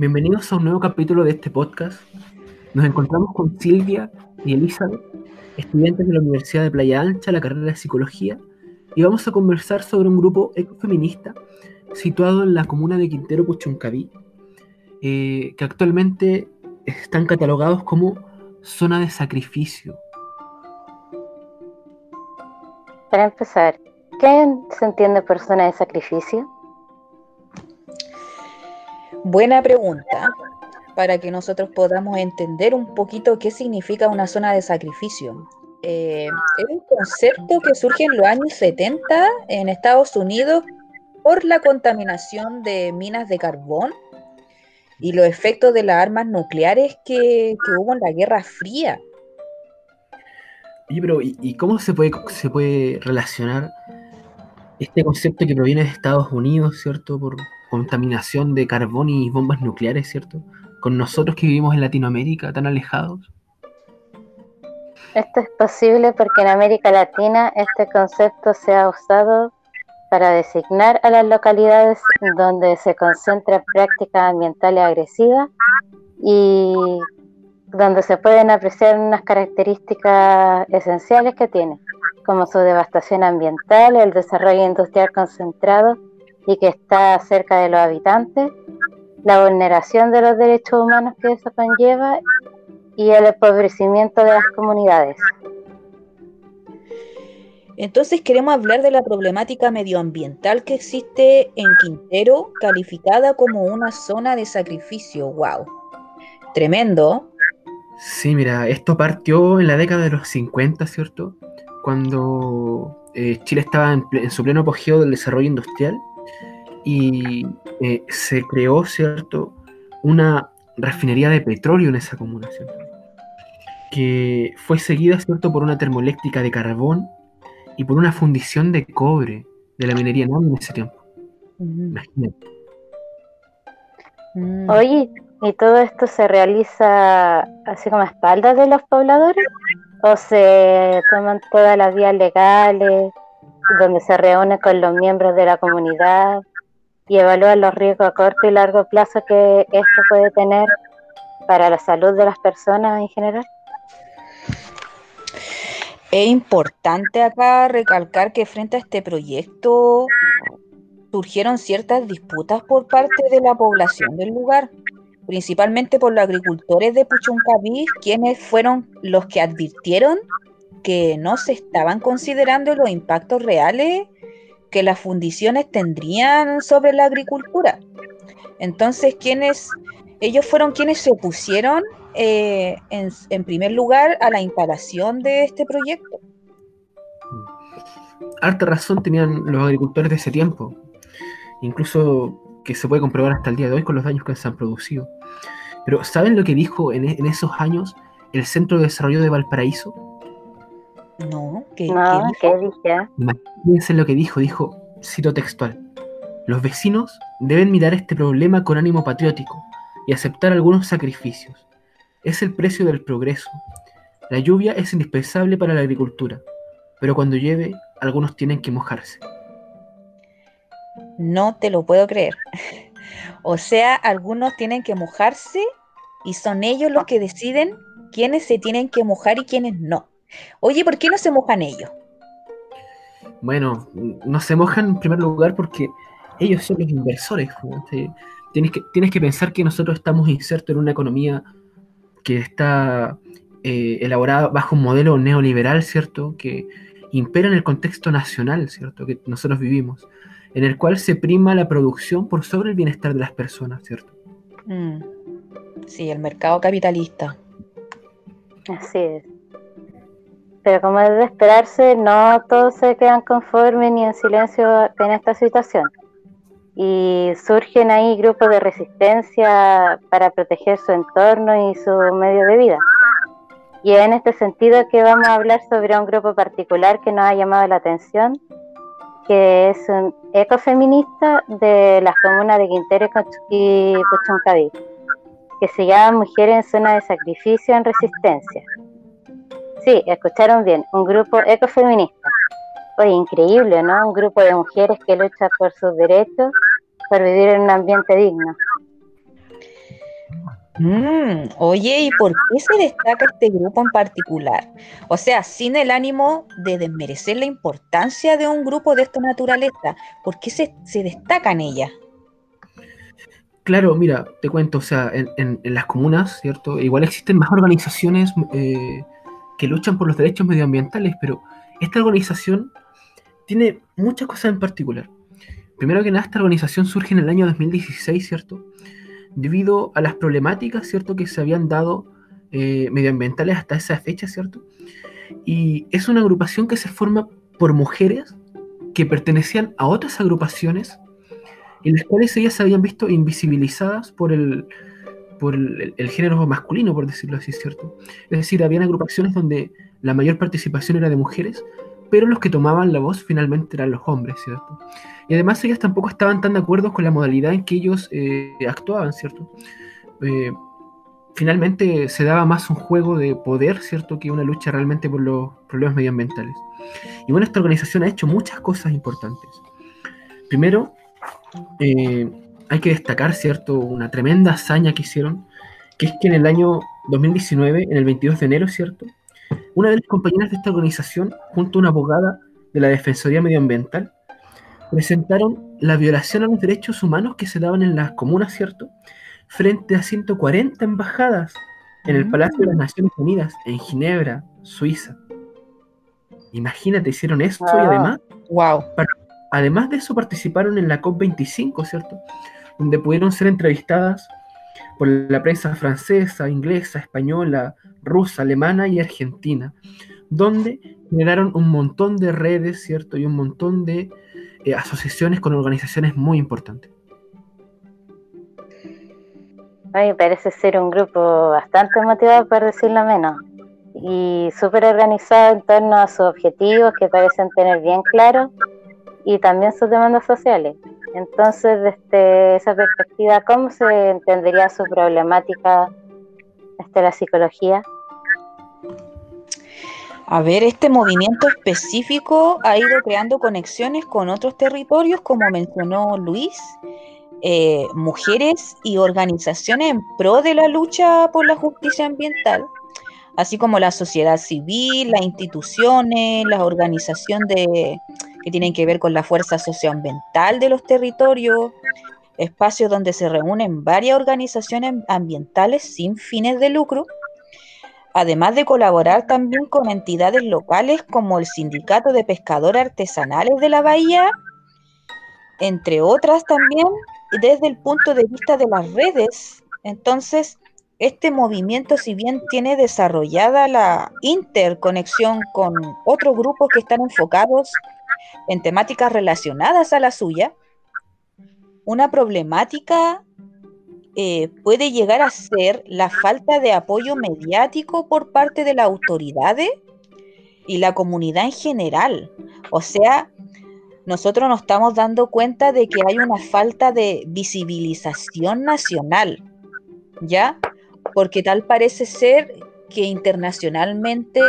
Bienvenidos a un nuevo capítulo de este podcast. Nos encontramos con Silvia y Elizabeth, estudiantes de la Universidad de Playa Ancha, la carrera de Psicología, y vamos a conversar sobre un grupo ecofeminista situado en la comuna de Quintero Puchuncaví, eh, que actualmente están catalogados como zona de sacrificio. Para empezar, ¿qué se entiende por zona de sacrificio? Buena pregunta, para que nosotros podamos entender un poquito qué significa una zona de sacrificio. Eh, es un concepto que surge en los años 70 en Estados Unidos por la contaminación de minas de carbón y los efectos de las armas nucleares que, hubo en la Guerra Fría. Y, pero, ¿y, cómo se puede, se puede relacionar este concepto que proviene de Estados Unidos, ¿cierto? Por, contaminación de carbón y bombas nucleares, ¿cierto? Con nosotros que vivimos en Latinoamérica tan alejados. Esto es posible porque en América Latina este concepto se ha usado para designar a las localidades donde se concentran prácticas ambientales agresivas y donde se pueden apreciar unas características esenciales que tiene, como su devastación ambiental, el desarrollo industrial concentrado y que está cerca de los habitantes, la vulneración de los derechos humanos que eso conlleva y el empobrecimiento de las comunidades. Entonces queremos hablar de la problemática medioambiental que existe en Quintero, calificada como una zona de sacrificio. ¡Wow! Tremendo. Sí, mira, esto partió en la década de los 50, ¿cierto? Cuando eh, Chile estaba en, en, su pleno apogeo del desarrollo industrial y eh, se creó, ¿cierto?, una refinería de petróleo en esa comuna, ¿cierto? Que fue seguida, ¿cierto?, por una termoeléctrica de carbón y por una fundición de cobre de la minería NAM en ese tiempo. Imagínate. Mm. Oye, ¿y todo esto se realiza así como a espaldas de los pobladores? ¿O se toman todas las vías legales, donde se reúne con los miembros de la comunidad? Y evaluar los riesgos a corto y largo plazo que esto puede tener para la salud de las personas en general. Es importante acá recalcar que frente a este proyecto surgieron ciertas disputas por parte de la población del lugar, principalmente por los agricultores de Puchuncaví, quienes fueron los que advirtieron que no se estaban considerando los impactos reales que las fundiciones tendrían sobre la agricultura. Entonces, quienes, ellos fueron quienes se opusieron eh, en, primer lugar a la instalación de este proyecto. Harta razón tenían los agricultores de ese tiempo, incluso que se puede comprobar hasta el día de hoy con los daños que se han producido. Pero ¿saben lo que dijo en, en esos años el Centro de Desarrollo de Valparaíso? No, ¿qué, no, ¿qué, dije? Imagínense lo que dijo, dijo, cito textual, los vecinos deben mirar este problema con ánimo patriótico y aceptar algunos sacrificios. Es el precio del progreso. La lluvia es indispensable para la agricultura, pero cuando llueve, algunos tienen que mojarse. No te lo puedo creer. O sea, algunos tienen que mojarse y son ellos los que deciden quiénes se tienen que mojar y quiénes no. Oye, ¿por qué no se mojan ellos? Bueno, no se mojan en primer lugar porque ellos son los inversores. Tienes que, tienes que pensar que nosotros estamos insertos en una economía que está eh, elaborada bajo un modelo neoliberal, ¿cierto? Que impera en el contexto nacional, ¿cierto? Que nosotros vivimos, en el cual se prima la producción por sobre el bienestar de las personas, ¿cierto? Mm. Sí, el mercado capitalista. Así es. Pero como es de esperarse, no todos se quedan conformes ni en silencio en esta situación. Y surgen ahí grupos de resistencia para proteger su entorno y su medio de vida. Y es en este sentido que vamos a hablar sobre un grupo particular que nos ha llamado la atención, que es un ecofeminista de las comunas de Quintero y Puchuncaví, que se llama Mujeres en Zona de Sacrificio en Resistencia. Sí, escucharon bien, un grupo ecofeminista. Oye, increíble, ¿no? Un grupo de mujeres que lucha por sus derechos, por vivir en un ambiente digno. Mm, oye, ¿y por qué se destaca este grupo en particular? O sea, sin el ánimo de desmerecer la importancia de un grupo de esta naturaleza, ¿por qué se, se destacan ellas? Claro, mira, te cuento, o sea, en, en- en las comunas, ¿cierto? Igual existen más organizaciones eh, que luchan por los derechos medioambientales, pero esta organización tiene muchas cosas en particular. Primero que nada, esta organización surge en el año 2016, ¿cierto? Debido a las problemáticas, ¿cierto?, que se habían dado eh, medioambientales hasta esa fecha, ¿cierto? Y es una agrupación que se forma por mujeres que pertenecían a otras agrupaciones en las cuales ellas se habían visto invisibilizadas por el, por el, el género masculino, por decirlo así, ¿cierto? Es decir, habían agrupaciones donde la mayor participación era de mujeres, pero los que tomaban la voz finalmente eran los hombres, ¿cierto? Y además ellas tampoco estaban tan de acuerdo con la modalidad en que ellos eh, actuaban, ¿cierto? Eh, finalmente se daba más un juego de poder, ¿cierto? Que una lucha realmente por los problemas medioambientales. Y bueno, esta organización ha hecho muchas cosas importantes. Primero, eh, hay que destacar, ¿cierto? Una tremenda hazaña que hicieron, que es que en el año 2019, en el 22 de enero, ¿cierto? Una de las compañeras de esta organización, junto a una abogada de la Defensoría Medioambiental, presentaron la violación a los derechos humanos que se daban en las comunas, ¿cierto? Frente a 140 embajadas en el Palacio de las Naciones Unidas, en Ginebra, Suiza. Imagínate, hicieron eso y además Wow. Además de eso, participaron en la COP25, ¿cierto? Donde pudieron ser entrevistadas por la prensa francesa, inglesa, española, rusa, alemana y argentina, donde generaron un montón de redes, ¿cierto? Y un montón de eh, asociaciones con organizaciones muy importantes. Parece ser un grupo bastante motivado, por decirlo menos, y súper organizado en torno a sus objetivos que parecen tener bien claros y también sus demandas sociales. Entonces, desde esa perspectiva, ¿cómo se entendería su problemática desde la psicología? A ver, este movimiento específico ha ido creando conexiones con otros territorios, como mencionó Luis, eh, mujeres y organizaciones en pro de la lucha por la justicia ambiental, así como la sociedad civil, las instituciones, las organizaciones de, que tienen que ver con la fuerza socioambiental de los territorios, espacios donde se reúnen varias organizaciones ambientales sin fines de lucro además de colaborar también con entidades locales como el Sindicato de Pescadores Artesanales de la Bahía, entre otras también, desde el punto de vista de las redes. Entonces, este movimiento, si bien tiene desarrollada la interconexión con otros grupos que están enfocados en temáticas relacionadas a la suya, una problemática eh, puede llegar a ser la falta de apoyo mediático por parte de las autoridades y la comunidad en general. O sea, nosotros nos estamos dando cuenta de que hay una falta de visibilización nacional, ¿ya? Porque tal parece ser que internacionalmente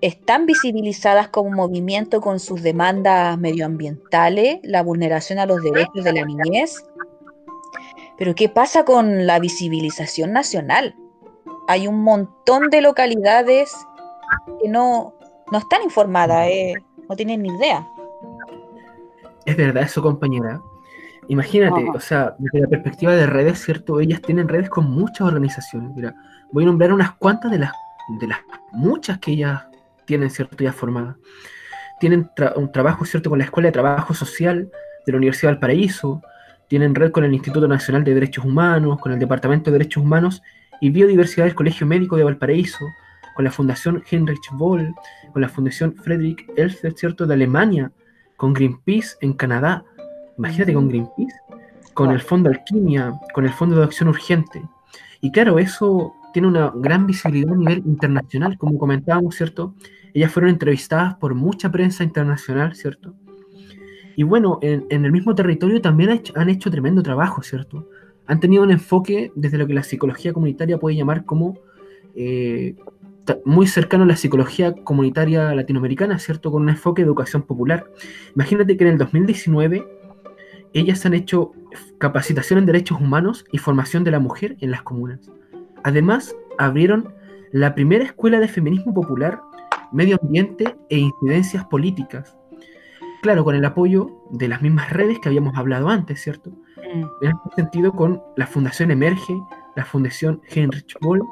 están visibilizadas como movimiento con sus demandas medioambientales, la vulneración a los derechos de la niñez, pero ¿qué pasa con la visibilización nacional? Hay un montón de localidades que no, no están informadas, eh, no tienen ni idea. Es verdad eso, compañera. Imagínate, Ajá. o sea, desde la perspectiva de redes, ¿cierto? Ellas tienen redes con muchas organizaciones. Mira, voy a nombrar unas cuantas de las, de las muchas que ellas tienen, ¿cierto? Ya formadas. Tienen tra- un trabajo, ¿cierto? Con la Escuela de Trabajo Social de la Universidad de Valparaíso. Tienen red con el Instituto Nacional de Derechos Humanos, con el Departamento de Derechos Humanos y Biodiversidad del Colegio Médico de Valparaíso, con la Fundación Heinrich Boll, con la Fundación Friedrich Elster, ¿cierto? De Alemania, con Greenpeace en Canadá. Imagínate con Greenpeace, con Wow. el Fondo Alquimia, con el Fondo de Acción Urgente. Y claro, eso tiene una gran visibilidad a nivel internacional, como comentábamos, ¿cierto? Ellas fueron entrevistadas por mucha prensa internacional, ¿cierto? Y bueno, en, en el mismo territorio también ha hecho- han hecho tremendo trabajo, ¿cierto? Han tenido un enfoque desde lo que la psicología comunitaria puede llamar como eh, muy cercano a la psicología comunitaria latinoamericana, ¿cierto? Con un enfoque de educación popular. Imagínate que en el 2019 ellas han hecho capacitación en derechos humanos y formación de la mujer en las comunas. Además, abrieron la primera escuela de feminismo popular, medio ambiente e incidencias políticas. Claro, con el apoyo de las mismas redes que habíamos hablado antes, ¿cierto? Mm. En este sentido, con la Fundación Emerge, la Fundación Heinrich Boll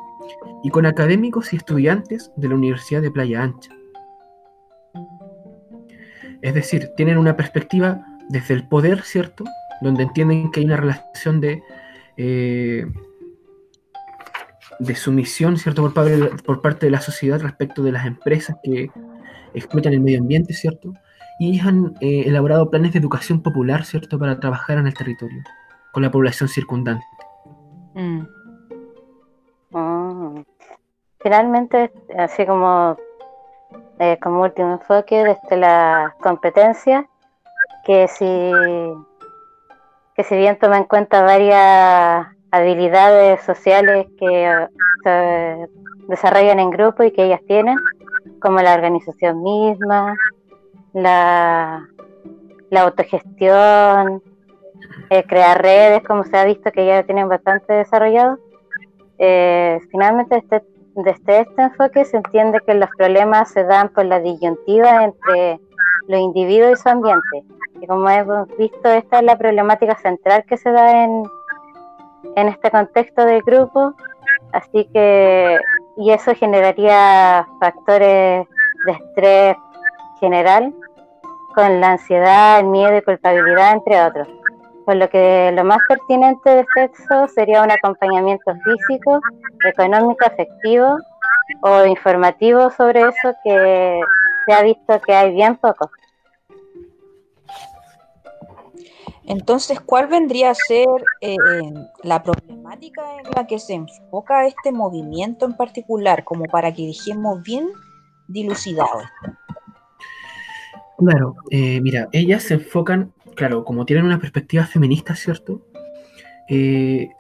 y con académicos y estudiantes de la Universidad de Playa Ancha. Es decir, tienen una perspectiva desde el poder, ¿cierto? Donde entienden que hay una relación de, eh, de sumisión, ¿cierto? Por parte, de, por parte de la sociedad respecto de las empresas que explotan el medio ambiente, ¿cierto? Y han eh, elaborado planes de educación popular, ¿cierto? Para trabajar en el territorio, con la población circundante. Mm. Ah. Finalmente, así como, eh, como último enfoque, desde la competencia, que si, que si bien toma en cuenta varias habilidades sociales que se desarrollan en grupo y que ellas tienen, como la organización misma, la, la autogestión, eh, crear redes, como se ha visto que ya tienen bastante desarrollado. Eh, finalmente, este, desde este enfoque se entiende que los problemas se dan por la disyuntiva entre los individuos y su ambiente. Y como hemos visto, esta es la problemática central que se da en, en este contexto del grupo. Así que, y eso generaría factores de estrés general, con la ansiedad, el miedo y culpabilidad, entre otros. Por lo que lo más pertinente de sexo sería un acompañamiento físico, económico, afectivo o informativo sobre eso que se ha visto que hay bien poco. Entonces, ¿cuál vendría a ser eh, la problemática en la que se enfoca este movimiento en particular, como para que dejemos bien dilucidado? Claro, eh, mira, ellas se enfocan, claro, como tienen una perspectiva feminista, ¿cierto? Eh,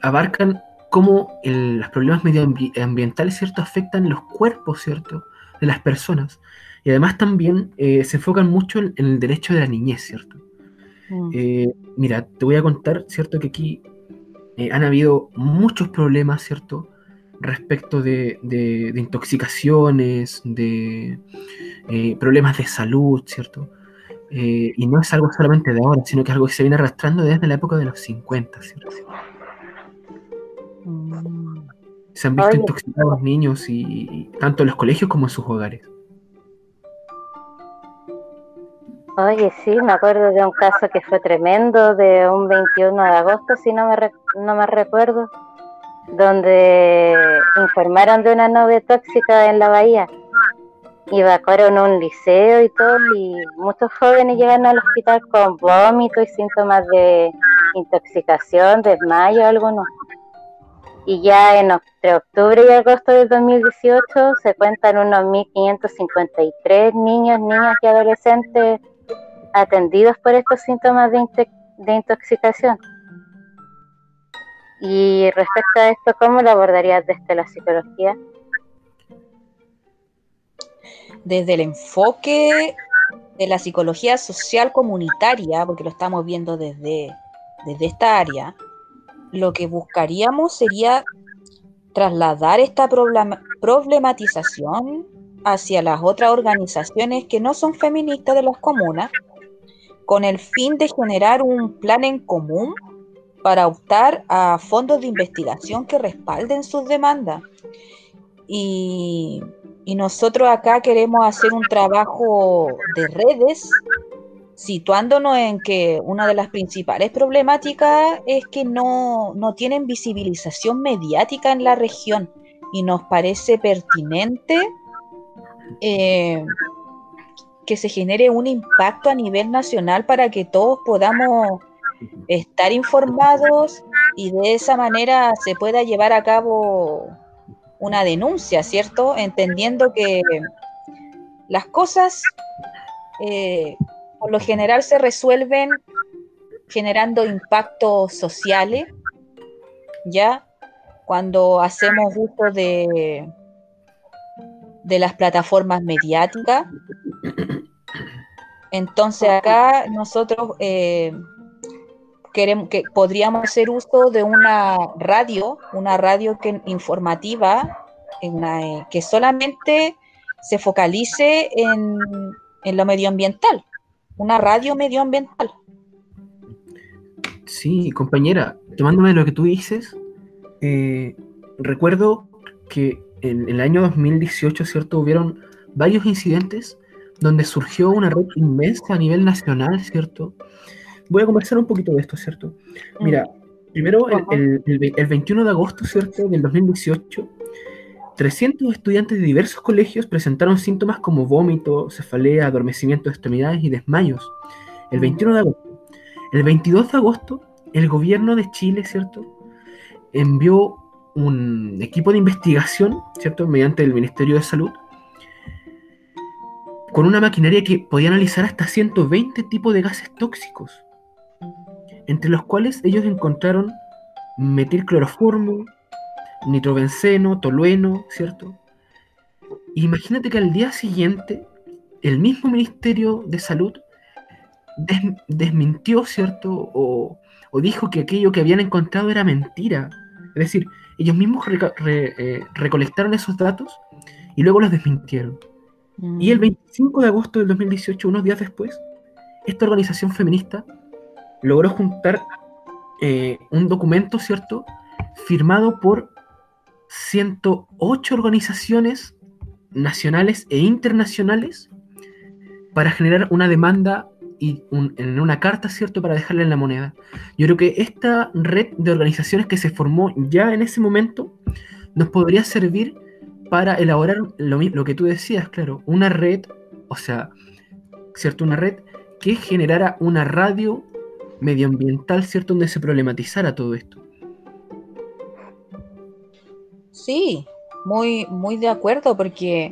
abarcan cómo los problemas medioambientales, ¿cierto?, afectan los cuerpos, ¿cierto?, de las personas. Y además también se enfocan mucho en el derecho de la niñez, ¿cierto? Mm. Eh, mira, te voy a contar, ¿cierto? Que aquí eh, han habido muchos problemas, ¿cierto? Respecto de, intoxicaciones, de eh, problemas de salud, ¿cierto? y no es algo solamente de ahora, sino que es algo que se viene arrastrando desde la época de los 50, ¿cierto? Mm. Se han visto intoxicados niños y tanto en los colegios como en sus hogares. Oye, sí, me acuerdo de un caso que fue tremendo, de un 21 de agosto, si no me, no me recuerdo, donde informaron de una nube tóxica en la bahía. Evacuaron un liceo y todo, y muchos jóvenes llegaron al hospital con vómito y síntomas de intoxicación, desmayo algunos. Y ya en entre octubre y agosto del 2018 se cuentan unos 1.553 niños, niñas y adolescentes atendidos por estos síntomas de, intoxicación. Y respecto a esto, ¿cómo lo abordarías desde la psicología? Desde el enfoque de la psicología social comunitaria, porque lo estamos viendo desde, desde esta área, lo que buscaríamos sería trasladar esta problematización hacia las otras organizaciones que no son feministas de las comunas con el fin de generar un plan en común para optar a fondos de investigación que respalden sus demandas. Y, nosotros acá queremos hacer un trabajo de redes, situándonos en que una de las principales problemáticas es que no, tienen visibilización mediática en la región y nos parece pertinente eh, que se genere un impacto a nivel nacional para que todos podamos estar informados y de esa manera se pueda llevar a cabo una denuncia, ¿cierto? Entendiendo que las cosas eh, por lo general se resuelven generando impactos sociales, ¿ya? Cuando hacemos uso de, de las plataformas mediáticas. Entonces acá nosotros eh, queremos, que podríamos hacer uso de una radio, una radio que, informativa, eh, que solamente se focalice en, en lo medioambiental, una radio medioambiental. Sí, compañera, tomándome lo que tú dices, eh, recuerdo que en, el año 2018, ¿cierto? Hubieron varios incidentes donde surgió una red inmensa a nivel nacional, ¿cierto? Voy a conversar un poquito de esto, ¿cierto? Mira, mm. primero, el, 21 de agosto, ¿cierto? Del 2018, 300 estudiantes de diversos colegios presentaron síntomas como vómito, cefalea, adormecimiento de extremidades y desmayos. El 21 mm. de agosto. El 22 de agosto, el gobierno de Chile, ¿cierto? Envió un equipo de investigación, ¿cierto? Mediante el Ministerio de Salud, con una maquinaria que podía analizar hasta 120 tipos de gases tóxicos, entre los cuales ellos encontraron metilcloroformo, nitrobenceno, tolueno, ¿cierto? Imagínate que al día siguiente el mismo Ministerio de Salud desmintió, ¿cierto? O, dijo que aquello que habían encontrado era mentira. Es decir, ellos mismos eh, recolectaron esos datos y luego los desmintieron. Y el 25 mm. de agosto del 2018, unos días después, esta organización feminista logró juntar eh, un documento, ¿cierto? Firmado por 108 organizaciones nacionales e internacionales para generar una demanda y en una carta, ¿cierto?, para dejarla en la moneda. Yo creo que esta red de organizaciones que se formó ya en ese momento nos podría servir para elaborar lo, lo que tú decías, claro, una red, o sea, ¿cierto? Una red que generara una radio medioambiental, ¿cierto?, donde se problematizara todo esto. Sí, muy, muy de acuerdo, porque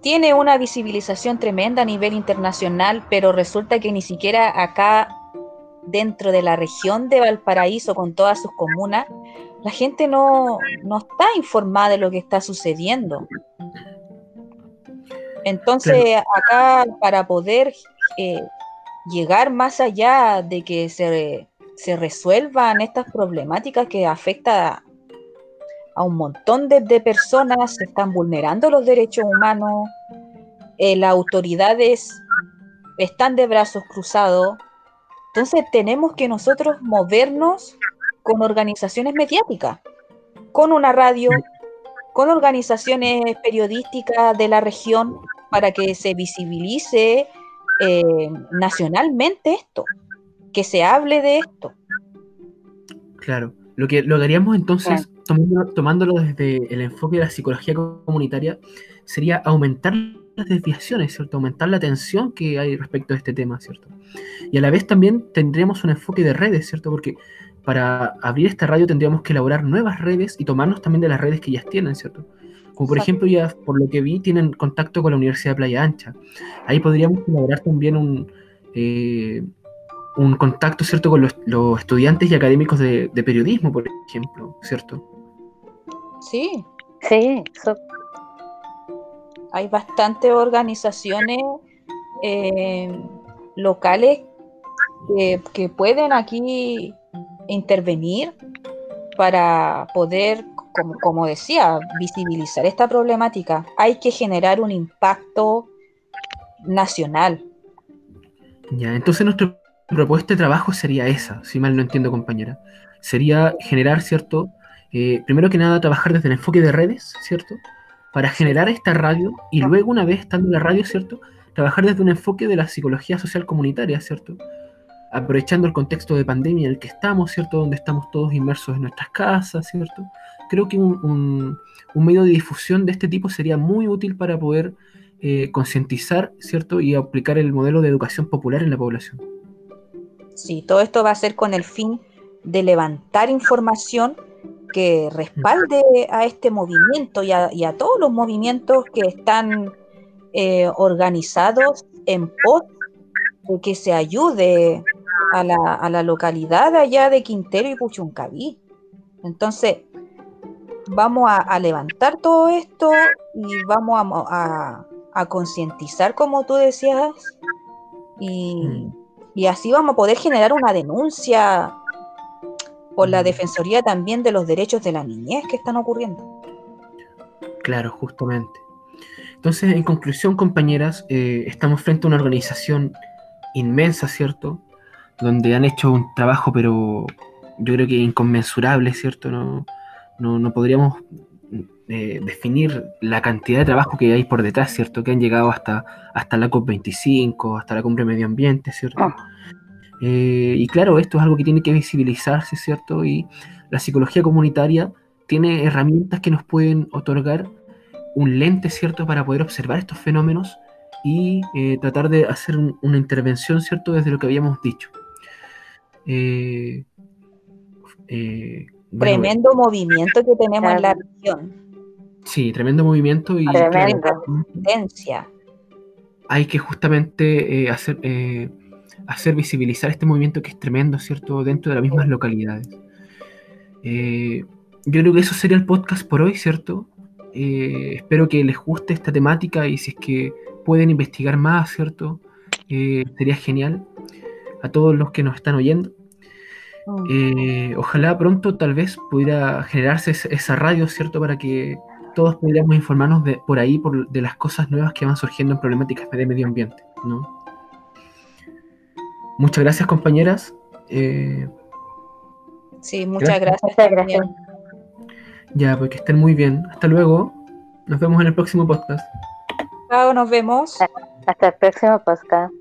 tiene una visibilización tremenda a nivel internacional, pero resulta que ni siquiera acá dentro de la región de Valparaíso, con todas sus comunas, la gente no, está informada de lo que está sucediendo. Entonces, acá para poder eh, llegar más allá de que se, se, resuelvan estas problemáticas que afectan a un montón de, personas, se están vulnerando los derechos humanos, eh, las autoridades están de brazos cruzados. Entonces tenemos que nosotros movernos con organizaciones mediáticas, con una radio, con organizaciones periodísticas de la región para que se visibilice eh, nacionalmente esto, que se hable de esto. Claro, lo que, lo haríamos entonces, tomándolo, desde el enfoque de la psicología comunitaria, sería aumentar las desviaciones, ¿cierto? Aumentar la atención que hay respecto a este tema, ¿cierto? Y a la vez también tendríamos un enfoque de redes, ¿cierto? Porque para abrir esta radio tendríamos que elaborar nuevas redes y tomarnos también de las redes que ya tienen, ¿cierto? Como por ejemplo, ya por lo que vi, tienen contacto con la Universidad de Playa Ancha. Ahí podríamos elaborar también un, eh, un contacto, ¿cierto?, con los, estudiantes y académicos de, periodismo, por ejemplo, ¿cierto? Sí. Sí, hay bastantes organizaciones eh, locales que, pueden aquí intervenir para poder, como, como, decía, visibilizar esta problemática. Hay que generar un impacto nacional. Ya, entonces nuestro propuesta de trabajo sería esa, si mal no entiendo, compañera. Sería generar, ¿cierto? Eh, primero que nada, trabajar desde el enfoque de redes, ¿cierto? Para generar esta radio y luego, una vez estando en la radio, ¿cierto? Trabajar desde un enfoque de la psicología social comunitaria, ¿cierto? Aprovechando el contexto de pandemia en el que estamos, ¿cierto? Donde estamos todos inmersos en nuestras casas, ¿cierto? Creo que un, medio de difusión de este tipo sería muy útil para poder eh, concientizar, ¿cierto? Y aplicar el modelo de educación popular en la población. Sí, todo esto va a ser con el fin de levantar información que respalde a este movimiento y a, todos los movimientos que están eh, organizados en pos de que se ayude a la, localidad allá de Quintero y Puchuncaví. Entonces, vamos a, levantar todo esto y vamos a, a concientizar, como tú decías, y, mm Y así vamos a poder generar una denuncia por la Defensoría también de los derechos de la niñez que están ocurriendo. Claro, justamente. Entonces, en conclusión, compañeras, eh, estamos frente a una organización inmensa, ¿cierto? Donde han hecho un trabajo, pero yo creo que inconmensurable, ¿cierto? No, no, no podríamos eh, definir la cantidad de trabajo que hay por detrás, ¿cierto? Que han llegado hasta, hasta la COP25, hasta la Cumbre Medio Ambiente, ¿cierto? Ah. Eh, y claro, esto es algo que tiene que visibilizarse, ¿cierto? Y la psicología comunitaria tiene herramientas que nos pueden otorgar un lente, ¿cierto?, para poder observar estos fenómenos y eh, tratar de hacer un- una intervención, ¿cierto?, desde lo que habíamos dicho. Eh, eh, bueno, Tremendo movimiento que tenemos en la región. Sí, tremendo movimiento y claro, Tendencia. hay que justamente eh, hacer, eh, hacer visibilizar este movimiento que es tremendo, ¿cierto?, dentro de las mismas localidades. Eh, yo creo que eso sería el podcast por hoy, ¿cierto? Eh, espero que les guste esta temática y si es que pueden investigar más, ¿cierto? Eh, sería genial a todos los que nos están oyendo. Mm. Eh, ojalá pronto tal vez pudiera generarse es- esa radio, ¿cierto? Para que todos pudiéramos informarnos de, por ahí por, de las cosas nuevas que van surgiendo en problemáticas de medio ambiente, ¿no? Muchas gracias, compañeras. Eh, Sí, muchas gracias. Muchas gracias. ya, pues que estén muy bien. Hasta luego. Nos vemos en el próximo podcast. Chao, nos vemos. Hasta el próximo podcast.